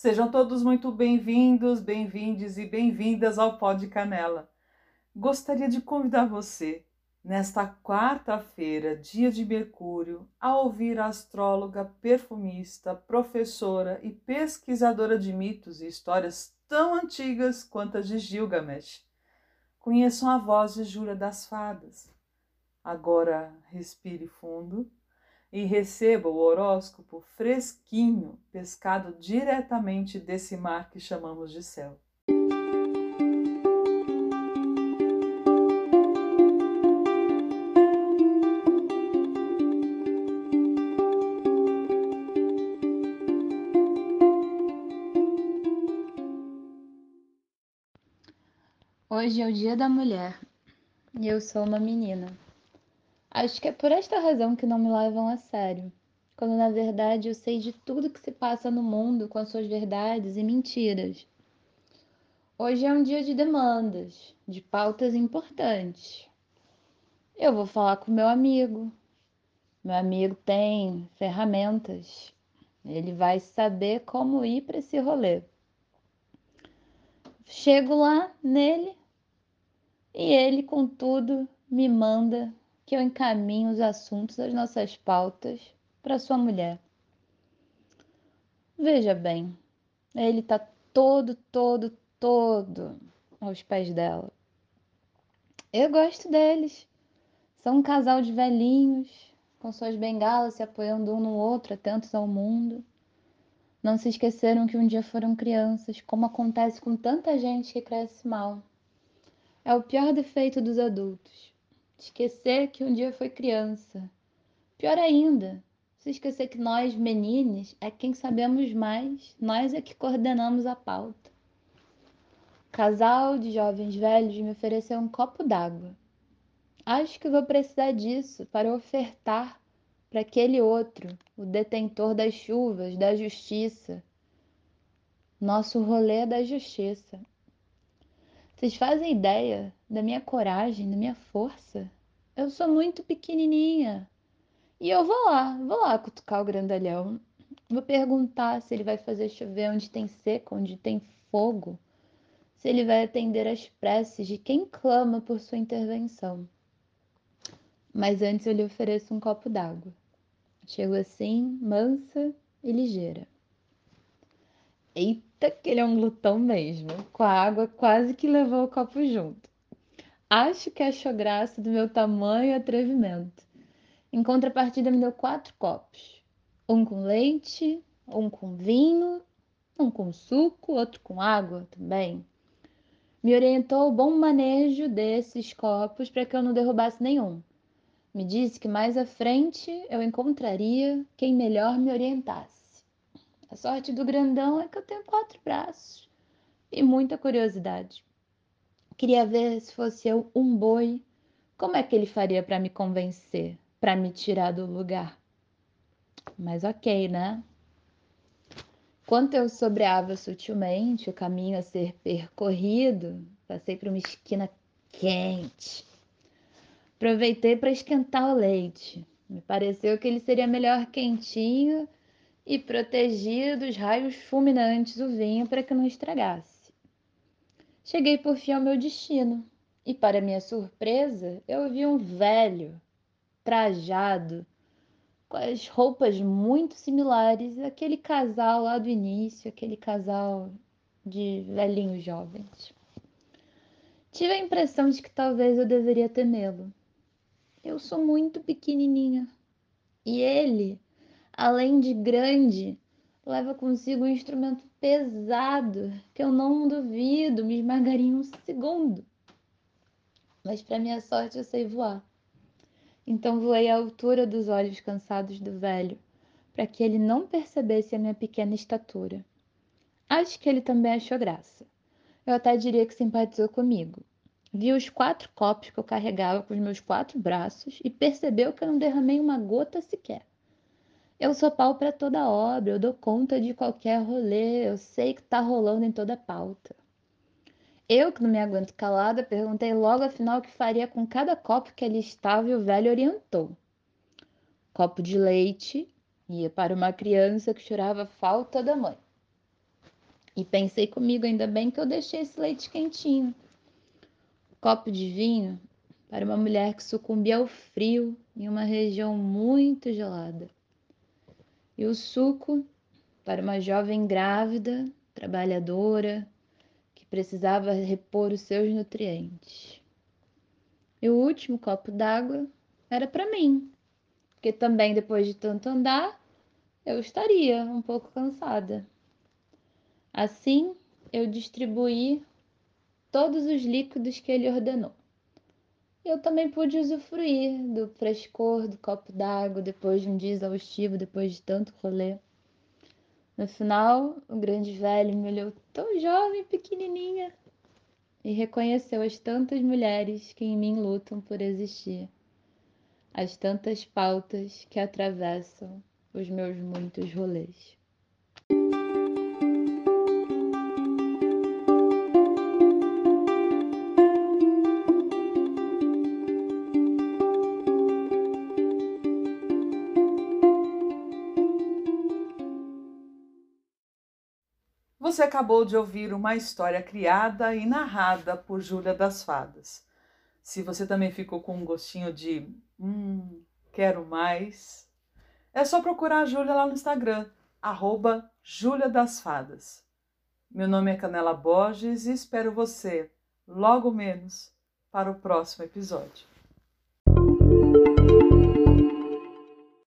Sejam todos muito bem-vindos, bem-vindes e bem-vindas ao Pó de Canela. Gostaria de convidar você, nesta quarta-feira, dia de Mercúrio, a ouvir a astróloga, perfumista, professora e pesquisadora de mitos e histórias tão antigas quanto as de Gilgamesh. Conheçam a voz de Jura das Fadas. Agora respire fundo e receba o horóscopo fresquinho, pescado diretamente desse mar que chamamos de céu. Hoje é o Dia da Mulher e eu sou uma menina. Acho que é por esta razão que não me levam a sério, quando na verdade eu sei de tudo que se passa no mundo com as suas verdades e mentiras. Hoje é um dia de demandas, de pautas importantes. Eu vou falar com meu amigo. Meu amigo tem ferramentas. Ele vai saber como ir para esse rolê. Chego lá nele e ele, contudo, me manda que eu encaminhe os assuntos das nossas pautas para sua mulher. Veja bem, ele está todo, todo, todo aos pés dela. Eu gosto deles. São um casal de velhinhos, com suas bengalas se apoiando um no outro, atentos ao mundo. Não se esqueceram que um dia foram crianças, como acontece com tanta gente que cresce mal. É o pior defeito dos adultos Esquecer que um dia foi criança. Pior ainda, se esquecer que nós, meninas, é quem sabemos mais, nós é que coordenamos a pauta. Casal de jovens velhos me ofereceu um copo d'água. Acho que vou precisar disso para ofertar para aquele outro, o detentor das chuvas, da justiça. Nosso rolê é da justiça. Vocês fazem ideia da minha coragem, da minha força? Eu sou muito pequenininha. E eu vou lá, vou lá cutucar o grandalhão. Vou perguntar se ele vai fazer chover onde tem seco, onde tem fogo. Se ele vai atender às preces de quem clama por sua intervenção. Mas antes eu lhe ofereço um copo d'água. Chego assim, mansa e ligeira. Eita! que ele é um glutão mesmo. Com a água quase que levou o copo junto. Acho que achou graça do meu tamanho e atrevimento. Em contrapartida, me deu quatro copos: um com leite, um com vinho, um com suco, outro com água também. Me orientou o bom manejo desses copos para que eu não derrubasse nenhum. Me disse que mais à frente eu encontraria quem melhor me orientasse. A sorte do grandão é que eu tenho quatro braços e muita curiosidade. Queria ver se fosse eu um boi, como é que ele faria para me convencer, para me tirar do lugar. Mas ok, né? Quando eu sobreava sutilmente o caminho a ser percorrido, passei por uma esquina quente. Aproveitei para esquentar o leite. Me pareceu que ele seria melhor quentinho e protegia dos raios fulminantes o vinho para que não estragasse. Cheguei por fim ao meu destino e, para minha surpresa, eu vi um velho, trajado, com as roupas muito similares àquele casal lá do início, aquele casal de velhinhos jovens. Tive a impressão de que talvez eu deveria temê-lo. Eu sou muito pequenininha e ele além de grande, leva consigo um instrumento pesado que eu não duvido me esmagaria em um segundo. Mas, para minha sorte, eu sei voar. Então, voei à altura dos olhos cansados do velho, para que ele não percebesse a minha pequena estatura. Acho que ele também achou graça. Eu até diria que simpatizou comigo. Viu os quatro copos que eu carregava com os meus quatro braços e percebeu que eu não derramei uma gota sequer. Eu sou pau para toda obra, eu dou conta de qualquer rolê, eu sei que tá rolando em toda pauta. Eu, que não me aguento calada, perguntei logo afinal o que faria com cada copo que ali estava e o velho orientou. Copo de leite ia para uma criança que chorava falta da mãe. E pensei comigo, ainda bem que eu deixei esse leite quentinho. Copo de vinho para uma mulher que sucumbia ao frio em uma região muito gelada. E o suco para uma jovem grávida, trabalhadora, que precisava repor os seus nutrientes. E o último copo d'água era para mim, porque também depois de tanto andar, eu estaria um pouco cansada. Assim, eu distribuí todos os líquidos que ele ordenou. Eu também pude usufruir do frescor do copo d'água depois de um dia exaustivo, depois de tanto rolê. No final, o grande velho me olhou tão jovem, pequenininha, e reconheceu as tantas mulheres que em mim lutam por existir, as tantas pautas que atravessam os meus muitos rolês. Você acabou de ouvir uma história criada e narrada por Júlia das Fadas. Se você também ficou com um gostinho de hum, quero mais, é só procurar a Júlia lá no Instagram, arroba Júlia das Fadas. Meu nome é Canela Borges e espero você, logo menos, para o próximo episódio.